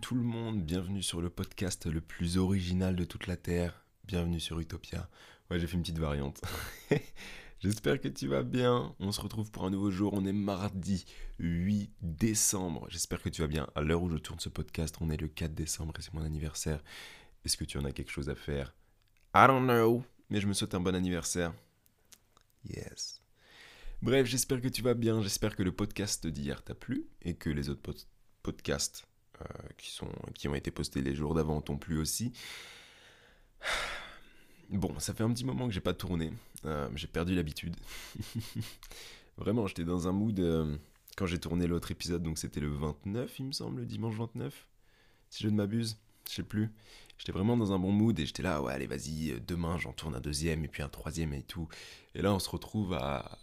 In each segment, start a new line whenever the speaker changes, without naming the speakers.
tout le monde, bienvenue sur le podcast le plus original de toute la Terre. Bienvenue sur Utopia. Ouais, j'ai fait une petite variante. J'espère que tu vas bien. On se retrouve pour un nouveau jour. On est mardi 8 décembre. J'espère que tu vas bien. À l'heure où je tourne ce podcast, on est le 4 décembre et c'est mon anniversaire. Est-ce que tu en as quelque chose à faire? I don't know. Mais je me souhaite un bon anniversaire. Yes. Bref, j'espère que tu vas bien. J'espère que le podcast d'hier t'a plu et que les autres podcasts qui, sont, qui ont été postés les jours d'avant t'ont plu aussi. Bon, ça fait un petit moment que j'ai pas tourné. Euh, j'ai perdu l'habitude. Vraiment, j'étais dans un mood euh, quand j'ai tourné l'autre épisode, donc c'était le 29, il me semble, le dimanche 29, si je ne m'abuse, je sais plus. J'étais vraiment dans un bon mood et j'étais là, ouais, allez, vas-y, demain j'en tourne un deuxième et puis un troisième et tout. Et là, on se retrouve à,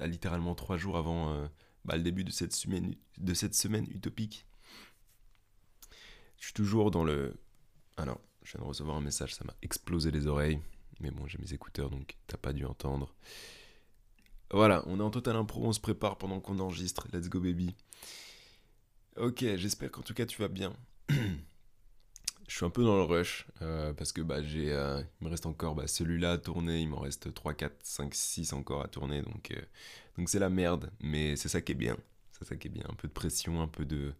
littéralement trois jours avant bah, le début de cette, semaine, de cette semaine utopique. Je suis toujours dans le. Alors, je viens de recevoir un message, ça m'a explosé les oreilles. Mais bon, j'ai mes écouteurs, donc t'as pas dû entendre. Voilà, on est en total impro, on se prépare pendant qu'on enregistre. Let's go, baby. Ok, j'espère qu'en tout cas tu vas bien. je suis un peu dans le rush euh, parce que bah, j'ai, euh, il me reste encore bah, celui-là à tourner, il m'en reste 3, 4, 5, 6 encore à tourner, donc euh, donc c'est la merde, mais c'est ça qui est bien, c'est ça qui est bien, un peu de pression, un peu de,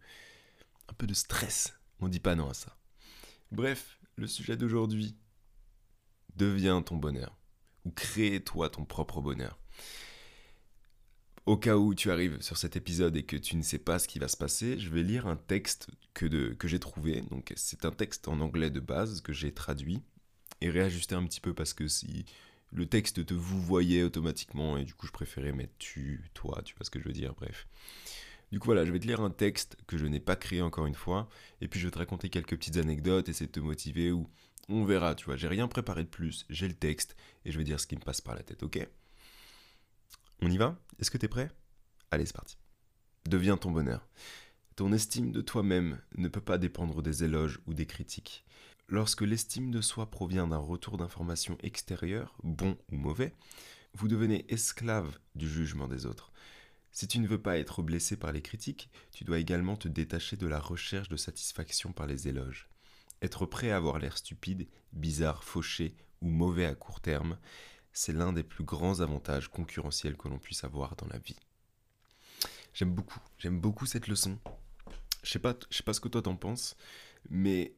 un peu de stress, on dit pas non à ça. Bref, le sujet d'aujourd'hui, deviens ton bonheur. Ou crée-toi ton propre bonheur. Au cas où tu arrives sur cet épisode et que tu ne sais pas ce qui va se passer, je vais lire un texte que, que j'ai trouvé. Donc c'est un texte en anglais de base que j'ai traduit et réajusté un petit peu parce que si le texte te vous voyait automatiquement et du coup je préférais mettre tu, toi, tu vois ce que je veux dire, bref. Du coup, voilà, je vais te lire un texte que je n'ai pas créé encore une fois, et puis je vais te raconter quelques petites anecdotes, essayer de te motiver, ou on verra, tu vois. J'ai rien préparé de plus, j'ai le texte, et je vais dire ce qui me passe par la tête, ok? On y va? Est-ce que t'es prêt? Allez, c'est parti. Deviens ton bonheur. Ton estime de toi-même ne peut pas dépendre des éloges ou des critiques. Lorsque l'estime de soi provient d'un retour d'information extérieure, bon ou mauvais, vous devenez esclave du jugement des autres. Si tu ne veux pas être blessé par les critiques, tu dois également te détacher de la recherche de satisfaction par les éloges. Être prêt à avoir l'air stupide, bizarre, fauché ou mauvais à court terme, c'est l'un des plus grands avantages concurrentiels que l'on puisse avoir dans la vie. J'aime beaucoup, j'aime beaucoup cette leçon. Je sais pas, je sais pas ce que toi t'en penses, mais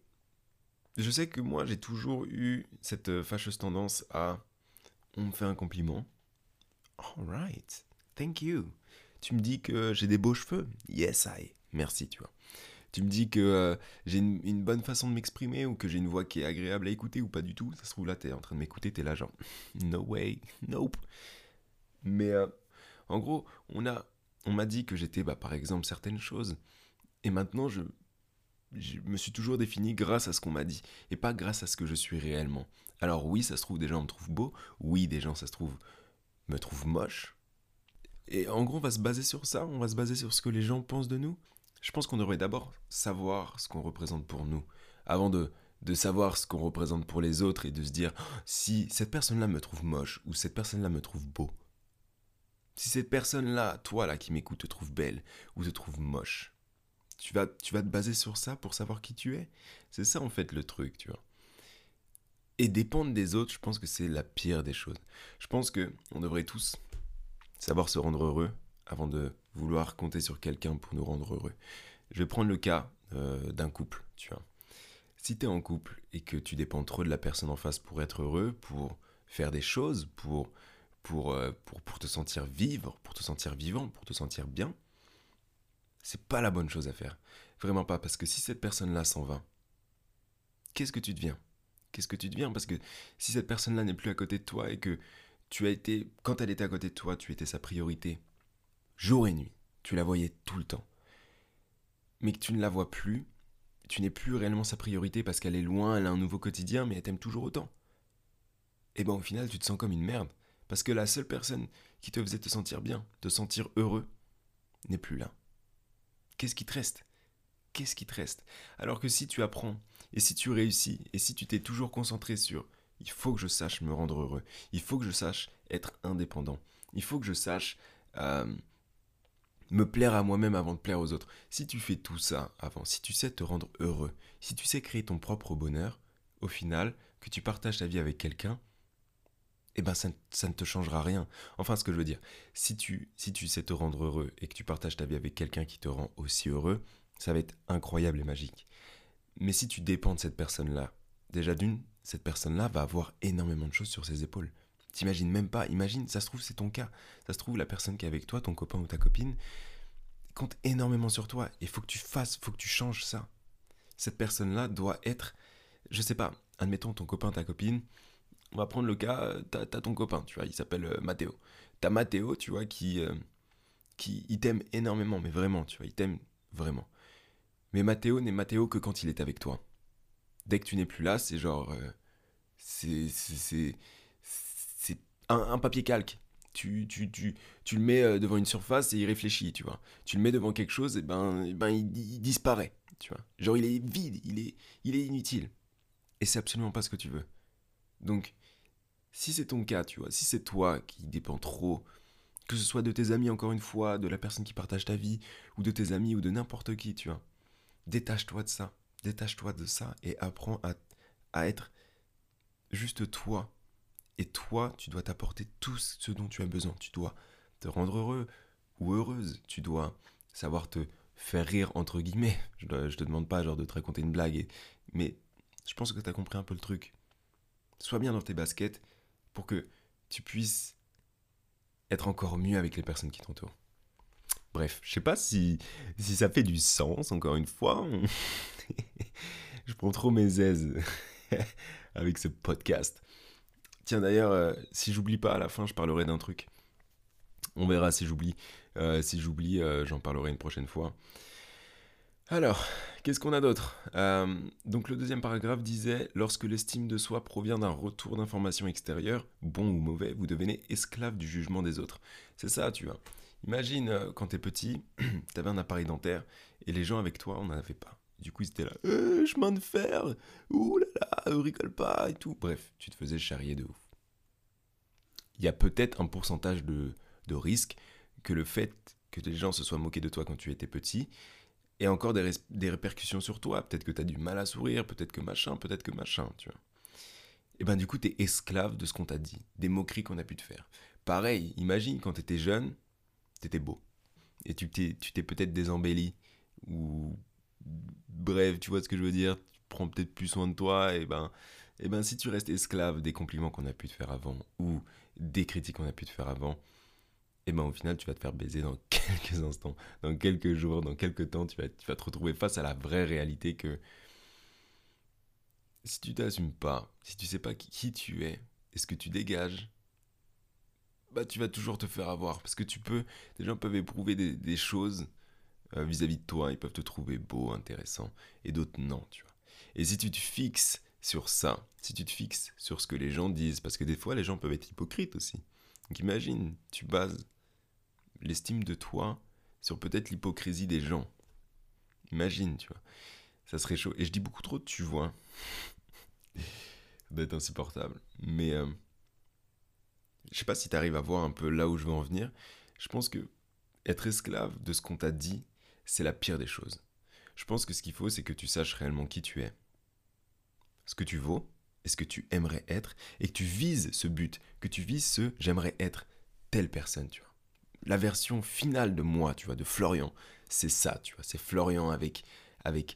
je sais que moi j'ai toujours eu cette fâcheuse tendance à on me fait un compliment. Alright, thank you tu me dis que j'ai des beaux cheveux. Yes, I. Merci, tu vois. Tu me dis que euh, j'ai une, bonne façon de m'exprimer ou que j'ai une voix qui est agréable à écouter ou pas du tout. Ça se trouve là, t'es en train de m'écouter, t'es là genre, no way, nope. Mais euh, en gros, on a, on m'a dit que j'étais, bah, par exemple, certaines choses. Et maintenant, je, je me suis toujours défini grâce à ce qu'on m'a dit et pas grâce à ce que je suis réellement. Alors oui, ça se trouve, des gens me trouvent beau. Oui, des gens, ça se trouve, me trouvent moche. Et en gros, on va se baser sur ça, on va se baser sur ce que les gens pensent de nous. Je pense qu'on devrait d'abord savoir ce qu'on représente pour nous, avant de, de savoir ce qu'on représente pour les autres et de se dire si cette personne-là me trouve moche ou cette personne-là me trouve beau. Si cette personne-là, toi là qui m'écoute, te trouve belle ou te trouve moche, tu vas, tu vas te baser sur ça pour savoir qui tu es? C'est ça en fait le truc, tu vois. Et dépendre des autres, je pense que c'est la pire des choses. Je pense que on devrait tous savoir se rendre heureux avant de vouloir compter sur quelqu'un pour nous rendre heureux. Je vais prendre le cas euh, d'un couple, tu vois. Si tu es en couple et que tu dépends trop de la personne en face pour être heureux, pour faire des choses, pour, pour, euh, pour, pour te sentir vivre, pour te sentir vivant, pour te sentir bien, c'est pas la bonne chose à faire. Vraiment pas, parce que si cette personne-là s'en va, qu'est-ce que tu deviens? Qu'est-ce que tu deviens? Parce que si cette personne-là n'est plus à côté de toi et que tu as été, quand elle était à côté de toi, tu étais sa priorité. Jour et nuit. Tu la voyais tout le temps. Mais que tu ne la vois plus, tu n'es plus réellement sa priorité parce qu'elle est loin, elle a un nouveau quotidien, mais elle t'aime toujours autant. Et ben au final, tu te sens comme une merde. Parce que la seule personne qui te faisait te sentir bien, te sentir heureux, n'est plus là. Qu'est-ce qui te reste? Qu'est-ce qui te reste? Alors que si tu apprends, et si tu réussis, et si tu t'es toujours concentré sur il faut que je sache me rendre heureux. Il faut que je sache être indépendant. Il faut que je sache euh, me plaire à moi-même avant de plaire aux autres. Si tu fais tout ça avant, si tu sais te rendre heureux, si tu sais créer ton propre bonheur, au final, que tu partages ta vie avec quelqu'un, eh ben ça, ne te changera rien. Enfin, ce que je veux dire, si tu, si tu sais te rendre heureux et que tu partages ta vie avec quelqu'un qui te rend aussi heureux, ça va être incroyable et magique. Mais si tu dépends de cette personne-là, déjà d'une, cette personne-là va avoir énormément de choses sur ses épaules. T'imagines même pas, imagine, ça se trouve c'est ton cas. Ça se trouve la personne qui est avec toi, ton copain ou ta copine, compte énormément sur toi. Il faut que tu fasses, faut que tu changes ça. Cette personne-là doit être, je sais pas, admettons ton copain, ta copine, on va prendre le cas, t'as as ton copain, tu vois, il s'appelle euh, Mathéo. T'as Mathéo, tu vois, qui, euh, qui il t'aime énormément, mais vraiment, tu vois, il t'aime vraiment. Mais Mathéo n'est Mathéo que quand il est avec toi. Dès que tu n'es plus là, c'est genre, euh, c'est un, un, papier calque. Tu, tu, tu, tu, le mets devant une surface et il réfléchit, tu vois. Tu le mets devant quelque chose, et ben, ben il, il disparaît, tu vois. Genre il est vide, il est, il est inutile. Et c'est absolument pas ce que tu veux. Donc, si c'est ton cas, tu vois, si c'est toi qui dépend trop, que ce soit de tes amis encore une fois, de la personne qui partage ta vie, ou de tes amis, ou de n'importe qui, tu vois, détache-toi de ça, détache-toi de ça et apprends à, être juste toi. Et toi, tu dois t'apporter tout ce dont tu as besoin. Tu dois te rendre heureux ou heureuse. Tu dois savoir te faire rire, entre guillemets. Je, ne te demande pas genre de te raconter une blague, mais je pense que tu as compris un peu le truc. Sois bien dans tes baskets pour que tu puisses être encore mieux avec les personnes qui t'entourent. Bref, je sais pas si, si ça fait du sens, encore une fois. je prends trop mes aises avec ce podcast. Tiens d'ailleurs, euh, si j'oublie pas à la fin, je parlerai d'un truc. On verra si j'oublie. Euh, si j'oublie, euh, j'en parlerai une prochaine fois. Alors, qu'est-ce qu'on a d'autre? Donc le deuxième paragraphe disait, lorsque l'estime de soi provient d'un retour d'informations extérieures, bon ou mauvais, vous devenez esclave du jugement des autres. C'est ça, tu vois. Imagine, euh, quand t'es petit, t'avais un appareil dentaire, et les gens avec toi, on n'en avait pas. Du coup, ils étaient là, euh, chemin de fer, ouh là là, rigole pas, et tout. Bref, tu te faisais charrier de ouf. Il y a peut-être un pourcentage de, risque que le fait que les gens se soient moqués de toi quand tu étais petit, et encore des, répercussions sur toi. Peut-être que tu as du mal à sourire, peut-être que machin, peut-être que machin, tu vois. Et ben du coup, tu es esclave de ce qu'on t'a dit, des moqueries qu'on a pu te faire. Pareil, imagine quand tu étais jeune, tu étais beau. Et tu t'es, tu t'es peut-être désembelli, ou bref, tu vois ce que je veux dire, tu prends peut-être plus soin de toi, et ben, et ben si tu restes esclave des compliments qu'on a pu te faire avant, ou des critiques qu'on a pu te faire avant, et ben au final tu vas te faire baiser dans quelques instants, dans quelques jours, dans quelques temps, tu vas, tu vas te retrouver face à la vraie réalité que si tu t'assumes pas, si tu sais pas qui tu es et ce que tu dégages, bah tu vas toujours te faire avoir parce que tu peux, des gens peuvent éprouver des, choses euh, vis-à-vis -vis de toi, ils peuvent te trouver beau, intéressant et d'autres non, tu vois. Et si tu te fixes sur ça, si tu te fixes sur ce que les gens disent, parce que des fois les gens peuvent être hypocrites aussi. Donc imagine, tu bases l'estime de toi sur peut-être l'hypocrisie des gens. Imagine, tu vois. Ça serait chaud. Et je dis beaucoup trop tu vois. ça doit être insupportable. Mais euh, je sais pas si tu arrives à voir un peu là où je veux en venir. Je pense que être esclave de ce qu'on t'a dit, c'est la pire des choses. Je pense que ce qu'il faut, c'est que tu saches réellement qui tu es, ce que tu vaux, et ce que tu aimerais être, et que tu vises ce but, que tu vises ce j'aimerais être telle personne, tu vois la version finale de moi, tu vois, de Florian, c'est ça, tu vois, c'est Florian avec avec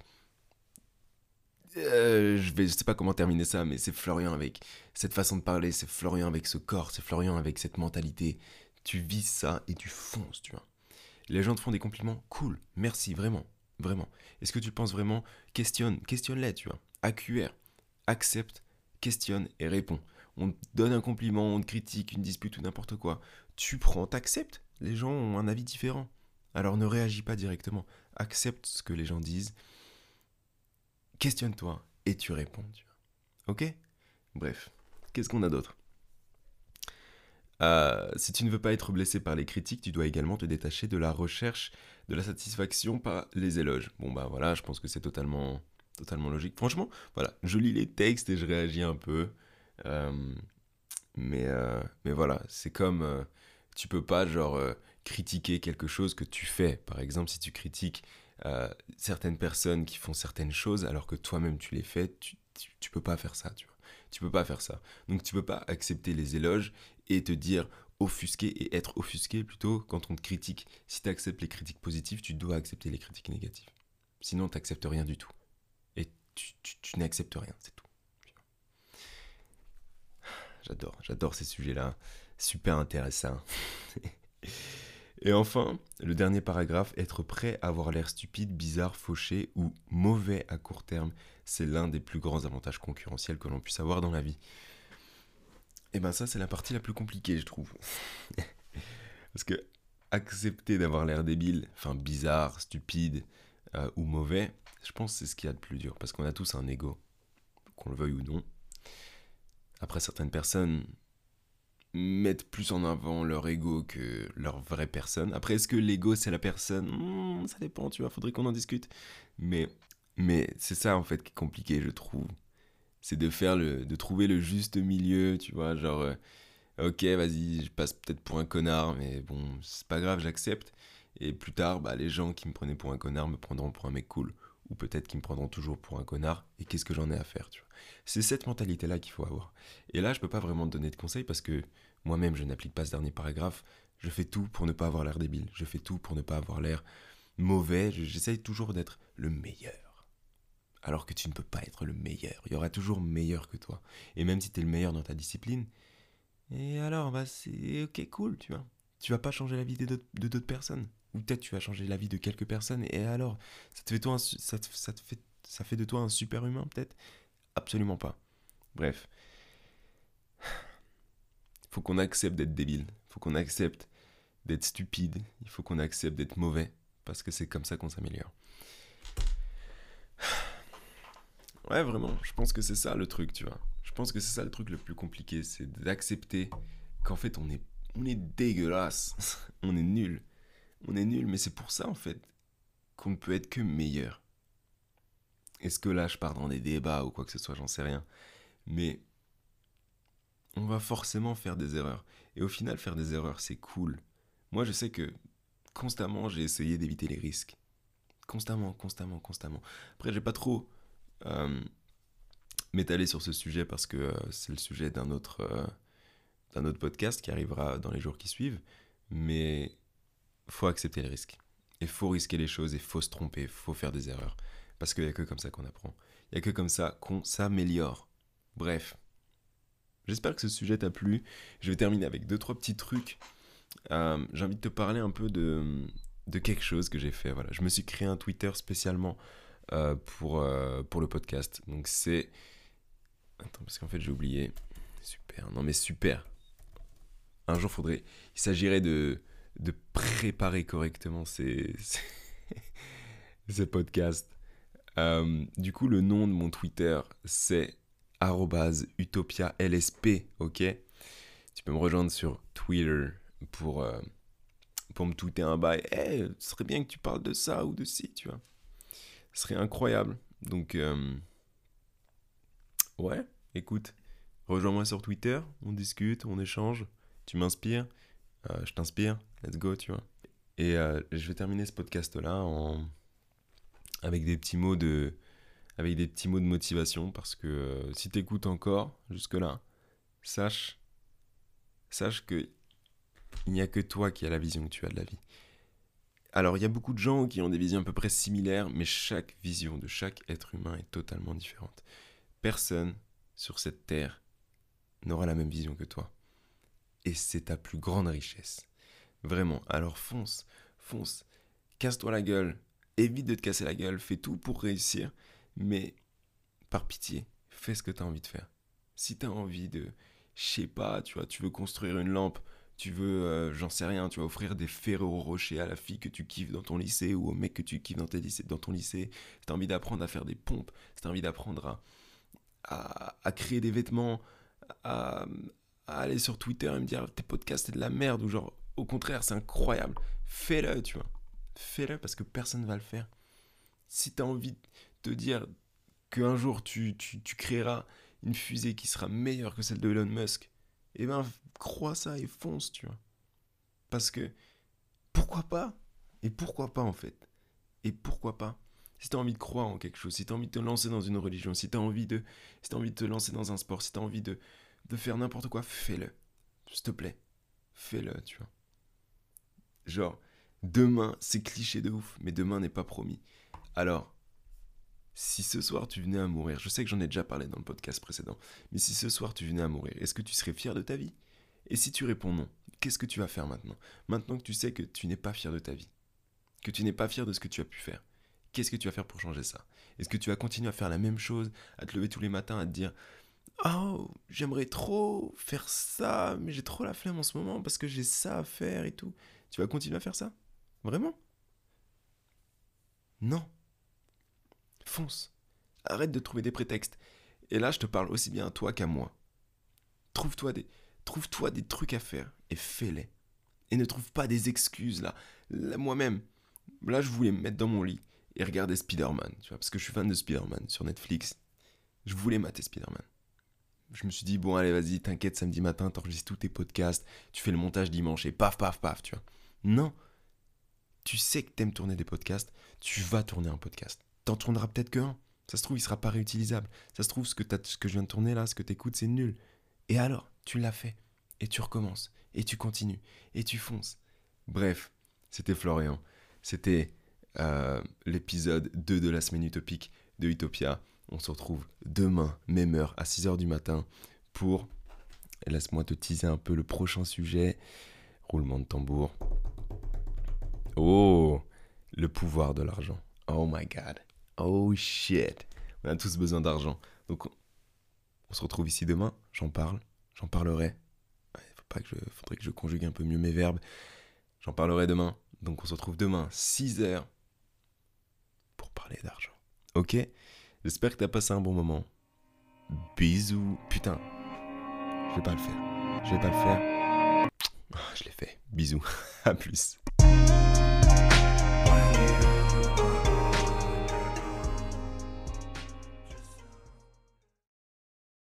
euh, je vais je sais pas comment terminer ça mais c'est Florian avec cette façon de parler, c'est Florian avec ce corps, c'est Florian avec cette mentalité. Tu vis ça et tu fonces, tu vois. Les gens te font des compliments, cool, merci vraiment, vraiment. Est-ce que tu penses vraiment Questionne, questionne-les, tu vois. AQR, accepte, questionne et réponds. On te donne un compliment, on te critique, une dispute ou n'importe quoi. Tu prends, t'acceptes les gens ont un avis différent. Alors ne réagis pas directement. Accepte ce que les gens disent. Questionne-toi et tu réponds. Ok? Bref, qu'est-ce qu'on a d'autre? Euh, si tu ne veux pas être blessé par les critiques, tu dois également te détacher de la recherche de la satisfaction par les éloges. Bon bah voilà, je pense que c'est totalement, totalement logique. Franchement, voilà, je lis les textes et je réagis un peu. Euh, mais, euh, mais voilà, c'est comme tu peux pas, genre, critiquer quelque chose que tu fais. Par exemple, si tu critiques euh, certaines personnes qui font certaines choses alors que toi-même tu les fais, tu, peux pas faire ça, tu. Tu peux pas faire ça. Donc tu peux pas accepter les éloges et te dire offusqué et être offusqué plutôt quand on te critique. Si tu acceptes les critiques positives, tu dois accepter les critiques négatives. Sinon, tu n'acceptes rien du tout. Et tu, tu n'acceptes rien, c'est tout. J'adore, j'adore ces sujets-là. Super intéressant. Et enfin, le dernier paragraphe, être prêt à avoir l'air stupide, bizarre, fauché ou mauvais à court terme, c'est l'un des plus grands avantages concurrentiels que l'on puisse avoir dans la vie. Et ben ça, c'est la partie la plus compliquée, je trouve. Parce que accepter d'avoir l'air débile, enfin bizarre, stupide euh, ou mauvais, je pense que c'est ce qu'il y a de plus dur. Parce qu'on a tous un ego, qu'on le veuille ou non. Après, certaines personnes mettent plus en avant leur ego que leur vraie personne. Après, est-ce que l'ego c'est la personne? Hmm, Ça dépend, tu vois, faudrait qu'on en discute. Mais, mais c'est ça en fait qui est compliqué, je trouve. C'est de faire le, de trouver le juste milieu, tu vois, genre, euh, ok, vas-y, je passe peut-être pour un connard, mais bon, c'est pas grave, j'accepte. Et plus tard, bah, les gens qui me prenaient pour un connard me prendront pour un mec cool. Ou peut-être qu'ils me prendront toujours pour un connard. Et qu'est-ce que j'en ai à faire, tu vois C'est cette mentalité-là qu'il faut avoir. Et là, je peux pas vraiment te donner de conseils parce que moi-même, je n'applique pas ce dernier paragraphe. Je fais tout pour ne pas avoir l'air débile. Je fais tout pour ne pas avoir l'air mauvais. J'essaye toujours d'être le meilleur. Alors que tu ne peux pas être le meilleur. Il y aura toujours meilleur que toi. Et même si tu es le meilleur dans ta discipline, et alors, bah c'est ok, cool, tu vois. Tu vas pas changer la vie de d'autres personnes. Ou peut-être tu vas changer la vie de quelques personnes. Et alors, ça te fait, toi ça, ça, te fait, ça fait de toi un super humain, peut-être Absolument pas. Bref faut qu'on accepte d'être débile, faut qu'on accepte d'être stupide, il faut qu'on accepte d'être mauvais, parce que c'est comme ça qu'on s'améliore. Ouais, vraiment, je pense que c'est ça le truc, tu vois. Je pense que c'est ça le truc le plus compliqué, c'est d'accepter qu'en fait on est, on est dégueulasse, on est nul. On est nul, mais c'est pour ça en fait qu'on ne peut être que meilleur. Est-ce que là je pars dans des débats ou quoi que ce soit, j'en sais rien. Mais on va forcément faire des erreurs. Et au final, faire des erreurs, c'est cool. Moi, je sais que constamment, j'ai essayé d'éviter les risques. Constamment, constamment, constamment. Après, j'ai pas trop euh, m'étaler sur ce sujet parce que euh, c'est le sujet d'un autre, euh, d'un autre podcast qui arrivera dans les jours qui suivent. Mais faut accepter les risques. Et faut risquer les choses et faut se tromper, faut faire des erreurs. Parce qu'il n'y a que comme ça qu'on apprend. Il n'y a que comme ça qu'on s'améliore. Bref, J'espère que ce sujet t'a plu. Je vais terminer avec deux trois petits trucs. Euh, j'ai envie de te parler un peu de, de quelque chose que j'ai fait. Voilà, je me suis créé un Twitter spécialement euh, pour, euh, pour le podcast. Donc c'est attends parce qu'en fait j'ai oublié. Super. Non mais super. Un jour faudrait. Il s'agirait de de préparer correctement ces ces, podcasts. Du coup, le nom de mon Twitter, c'est utopia lsp, ok? Tu peux me rejoindre sur Twitter pour, euh, pour me tweeter un bail. Eh, ce serait bien que tu parles de ça ou de ci, tu vois. Ce serait incroyable. Donc, euh, ouais, écoute, rejoins-moi sur Twitter, on discute, on échange, tu m'inspires, euh, je t'inspire, let's go, tu vois. Et je vais terminer ce podcast-là en... avec des petits mots de avec des petits mots de motivation parce que euh, si t'écoutes encore jusque-là, sache, sache que il n'y a que toi qui as la vision que tu as de la vie. Alors il y a beaucoup de gens qui ont des visions à peu près similaires, mais chaque vision de chaque être humain est totalement différente. Personne sur cette terre n'aura la même vision que toi. Et c'est ta plus grande richesse. Vraiment. Alors fonce, fonce, casse-toi la gueule, évite de te casser la gueule, fais tout pour réussir. Mais par pitié, fais ce que tu as envie de faire. Si tu as envie de, je sais pas, tu vois, tu veux construire une lampe, tu veux, euh, j'en sais rien, tu vas offrir des Ferrero Rocher à la fille que tu kiffes dans ton lycée ou au mec que tu kiffes dans, ton lycée. Si tu as envie d'apprendre à faire des pompes, si tu as envie d'apprendre à, à, créer des vêtements, à, aller sur Twitter et me dire tes podcasts c'est de la merde ou genre au contraire c'est incroyable, fais-le, tu vois. Fais-le parce que personne va le faire. Si tu as envie te dire qu'un jour tu, tu, créeras une fusée qui sera meilleure que celle de Elon Musk, eh ben crois ça et fonce, tu vois. Parce que pourquoi pas? Et pourquoi pas en fait? Et pourquoi pas? Si tu as envie de croire en quelque chose, si tu as envie de te lancer dans une religion, si tu as envie de si envie de te lancer dans un sport, si tu as envie de, de faire n'importe quoi, fais-le. S'il te plaît. Fais-le, tu vois. Genre, demain, c'est cliché de ouf, mais demain n'est pas promis. Alors, si ce soir tu venais à mourir, je sais que j'en ai déjà parlé dans le podcast précédent, mais si ce soir tu venais à mourir, est-ce que tu serais fier de ta vie? Et si tu réponds non, qu'est-ce que tu vas faire maintenant? Maintenant que tu sais que tu n'es pas fier de ta vie, que tu n'es pas fier de ce que tu as pu faire, qu'est-ce que tu vas faire pour changer ça? Est-ce que tu vas continuer à faire la même chose, à te lever tous les matins, à te dire Oh, j'aimerais trop faire ça, mais j'ai trop la flemme en ce moment parce que j'ai ça à faire et tout. Tu vas continuer à faire ça? Vraiment? Non. Fonce. Arrête de trouver des prétextes. Et là, je te parle aussi bien à toi qu'à moi. Trouve-toi des, trouve-toi des trucs à faire et fais-les. Et ne trouve pas des excuses là. là Moi-même, là, je voulais me mettre dans mon lit et regarder Spider-Man, tu vois, parce que je suis fan de Spider-Man sur Netflix. Je voulais mater Spider-Man. Je me suis dit, bon, allez, vas-y, t'inquiète, samedi matin, t'enregistres tous tes podcasts, tu fais le montage dimanche et paf, paf, paf, tu vois. Non. Tu sais que t'aimes tourner des podcasts, tu vas tourner un podcast. T'en tourneras peut-être qu'un. Ça se trouve, il sera pas réutilisable. Ça se trouve, ce que, que je viens de tourner là, ce que t'écoutes, c'est nul. Et alors, tu l'as fait. Et tu recommences. Et tu continues. Et tu fonces. Bref, c'était Florian. C'était euh, l'épisode 2 de la semaine utopique de Utopia. On se retrouve demain, même heure, à 6h du matin, pour, laisse-moi te teaser un peu le prochain sujet, roulement de tambour. Oh, le pouvoir de l'argent. Oh my god. Oh shit. On a tous besoin d'argent. Donc, on se retrouve ici demain. J'en parle. J'en parlerai. Il faut pas que je, faudrait que je conjugue un peu mieux mes verbes. J'en parlerai demain. Donc, on se retrouve demain, 6 h pour parler d'argent. Ok? J'espère que t'as passé un bon moment. Bisous. Putain, je vais pas le faire. Je vais pas le faire. Ah, je l'ai fait. Bisous. à plus.